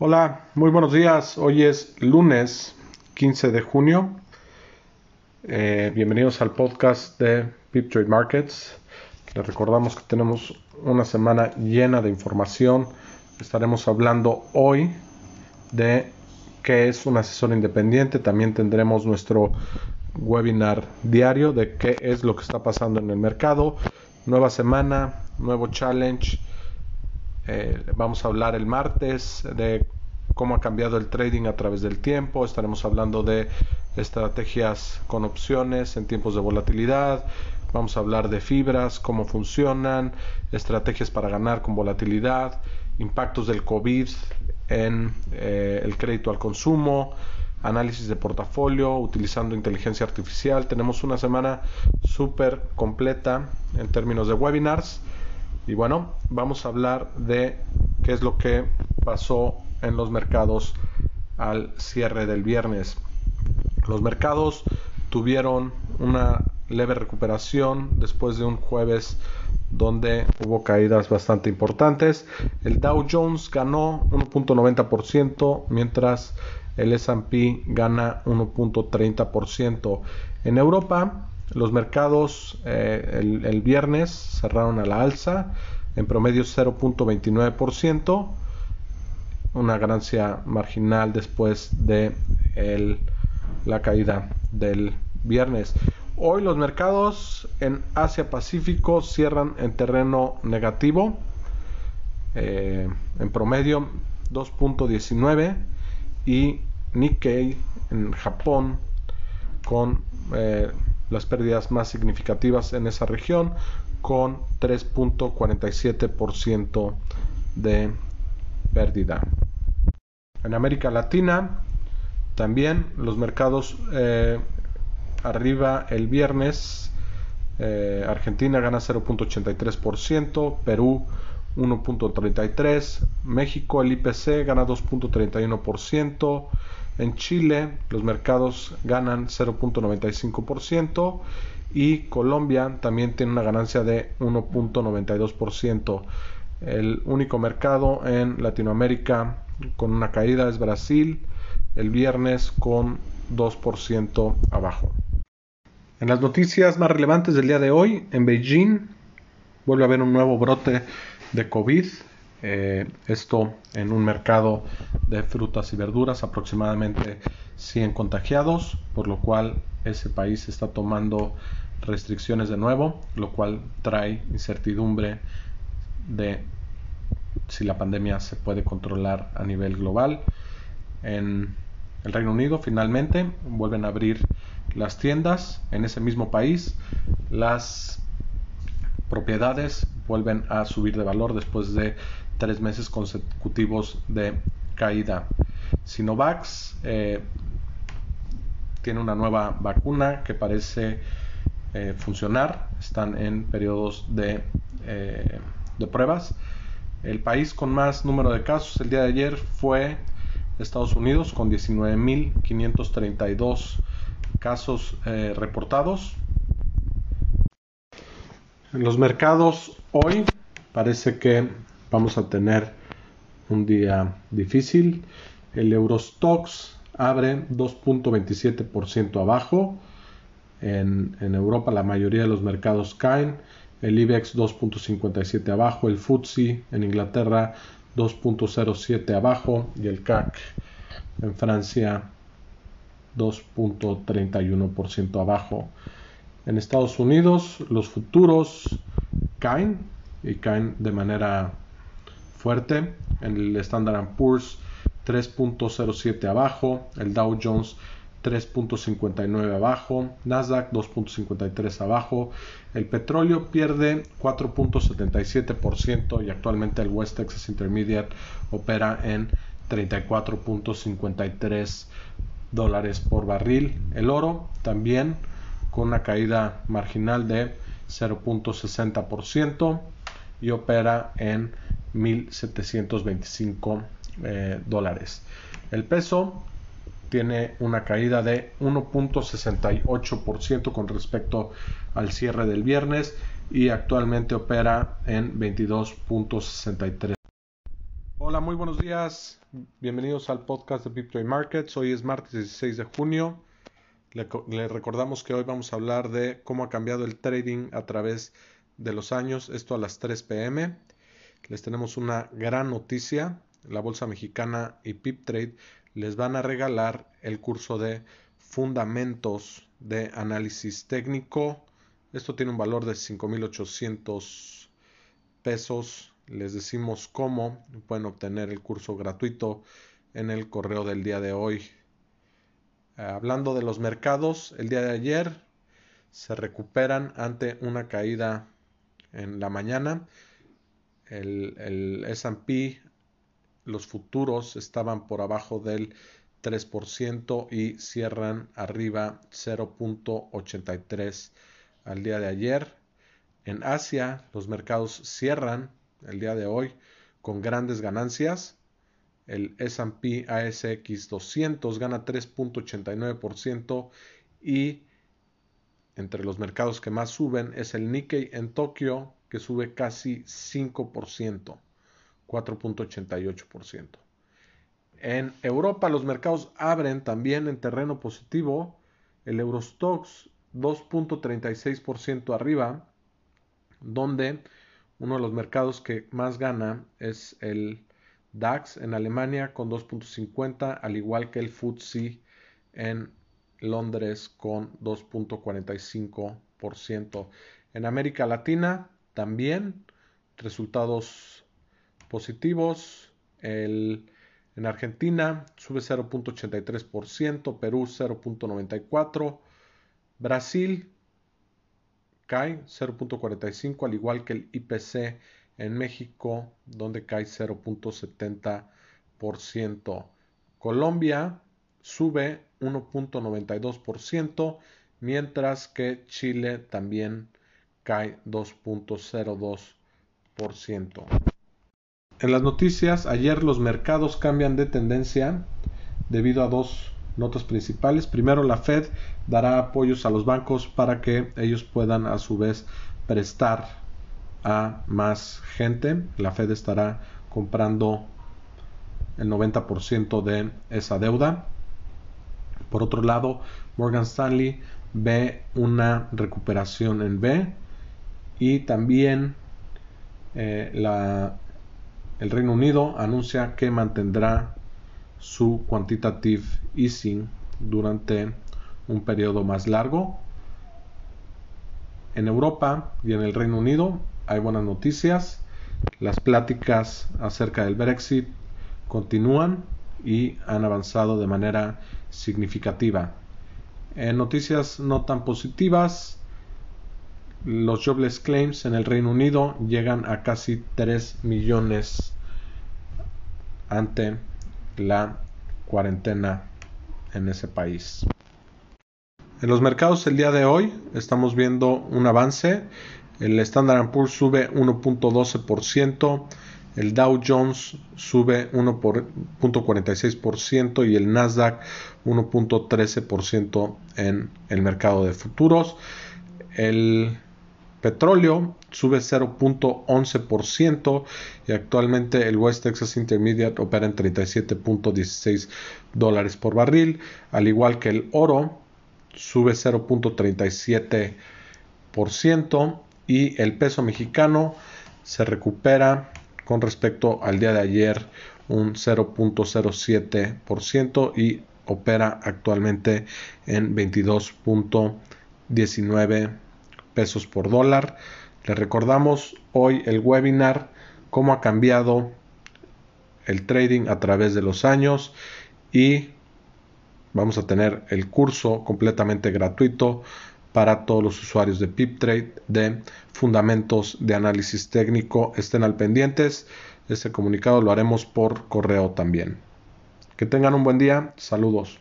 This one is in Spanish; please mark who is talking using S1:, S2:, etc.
S1: Hola, muy buenos días. Hoy es lunes 15 de junio. Eh, bienvenidos al podcast de Pip Trade Markets. Les recordamos que tenemos una semana llena de información. Estaremos hablando hoy de qué es un asesor independiente. También tendremos nuestro webinar diario de qué es lo que está pasando en el mercado. Nueva semana, nuevo challenge eh, vamos a hablar el martes de cómo ha cambiado el trading a través del tiempo. Estaremos hablando de estrategias con opciones en tiempos de volatilidad. Vamos a hablar de fibras, cómo funcionan, estrategias para ganar con volatilidad, impactos del COVID en eh, el crédito al consumo, análisis de portafolio utilizando inteligencia artificial. Tenemos una semana súper completa en términos de webinars. Y bueno, vamos a hablar de qué es lo que pasó en los mercados al cierre del viernes. Los mercados tuvieron una leve recuperación después de un jueves donde hubo caídas bastante importantes. El Dow Jones ganó 1.90%, mientras el S&P gana 1.30%. En Europa, los mercados eh, el, viernes cerraron a la alza, en promedio 0.29%, una ganancia marginal después de la caída del viernes. Hoy los mercados en Asia Pacífico cierran en terreno negativo, eh, en promedio 2.19 y Nikkei en Japón con eh, las pérdidas más significativas en esa región con 3.47% de pérdida. En América Latina también los mercados eh, arriba el viernes. Eh, Argentina gana 0.83%, Perú 1.33%, México el IPC gana 2.31%, en Chile los mercados ganan 0.95% y Colombia también tiene una ganancia de 1.92%. El único mercado en Latinoamérica con una caída es Brasil, el viernes con 2% abajo. En las noticias más relevantes del día de hoy, en Beijing vuelve a haber un nuevo brote de COVID. Eh, esto en un mercado de frutas y verduras, aproximadamente 100 contagiados, por lo cual ese país está tomando restricciones de nuevo, lo cual trae incertidumbre de si la pandemia se puede controlar a nivel global. En el Reino Unido finalmente vuelven a abrir las tiendas en ese mismo país. Las propiedades vuelven a subir de valor después de tres meses consecutivos de caída. Sinovac eh, tiene una nueva vacuna que parece eh, funcionar. Están en periodos de, eh, de pruebas. El país con más número de casos el día de ayer fue Estados Unidos con 19.532 casos reportados. En los mercados hoy parece que vamos a tener un día difícil. El Eurostox abre 2.27% abajo. En, Europa la mayoría de los mercados caen. El IBEX 2.57 abajo. El FTSE en Inglaterra 2.07 abajo. Y el CAC en Francia 2.31% abajo. En Estados Unidos los futuros caen y caen de manera fuerte. En el Standard Poor's 3.07 abajo, el Dow Jones 3.59 abajo, Nasdaq 2.53 abajo, el petróleo pierde 4.77% y actualmente el West Texas Intermediate opera en 34.53 dólares por barril. El oro también con una caída marginal de 0.60% y opera en 1.725 eh, dólares. El peso tiene una caída de 1.68% con respecto al cierre del viernes y actualmente opera en 22.63. Hola, muy buenos días. Bienvenidos al podcast de Pip Markets. Hoy es martes 16 de junio. Le, recordamos que hoy vamos a hablar de cómo ha cambiado el trading a través de los años. Esto a las 3 pm. Les tenemos una gran noticia. La Bolsa Mexicana y Pip Trade les van a regalar el curso de Fundamentos de Análisis Técnico. Esto tiene un valor de 5.800 pesos les decimos cómo pueden obtener el curso gratuito en el correo del día de hoy. Hablando de los mercados, el día de ayer se recuperan ante una caída en la mañana. El, SP, los futuros estaban por abajo del 3% y cierran arriba 0.83 al día de ayer. En Asia, los mercados cierran el día de hoy con grandes ganancias. El S&P ASX 200 gana 3.89% y entre los mercados que más suben es el Nikkei en Tokio que sube casi 5%, 4.88%. En Europa los mercados abren también en terreno positivo. El Eurostox 2.36% arriba, donde uno de los mercados que más gana es el DAX en Alemania con 2.50, al igual que el FTSE en Londres con 2.45%. En América Latina también resultados positivos. El, en Argentina sube 0.83%, Perú 0.94%, Brasil cae 0.45 al igual que el IPC en México donde cae 0.70%. Colombia sube 1.92% mientras que Chile también cae 2.02%. En las noticias, ayer los mercados cambian de tendencia debido a dos notas principales. Primero, la Fed dará apoyos a los bancos para que ellos puedan a su vez prestar a más gente. La Fed estará comprando el 90% de esa deuda. Por otro lado, Morgan Stanley ve una recuperación en B y también eh, el Reino Unido anuncia que mantendrá su quantitative easing durante un periodo más largo. En Europa y en el Reino Unido hay buenas noticias. Las pláticas acerca del Brexit continúan y han avanzado de manera significativa. En noticias no tan positivas, los jobless claims en el Reino Unido llegan a casi 3 millones ante la cuarentena en ese país. En los mercados el día de hoy estamos viendo un avance. El Standard Poor's sube 1.12%, el Dow Jones sube 1.46% y el Nasdaq 1.13% en el mercado de futuros. El petróleo sube 0.11% y actualmente el West Texas Intermediate opera en 37.16 dólares por barril, al igual que el oro sube 0.37% y el peso mexicano se recupera con respecto al día de ayer un 0.07% y opera actualmente en 22.19 pesos por dólar. Le recordamos hoy el webinar, cómo ha cambiado el trading a través de los años y vamos a tener el curso completamente gratuito para todos los usuarios de PipTrade de fundamentos de análisis técnico. Estén al pendientes. Este comunicado lo haremos por correo también. Que tengan un buen día. Saludos.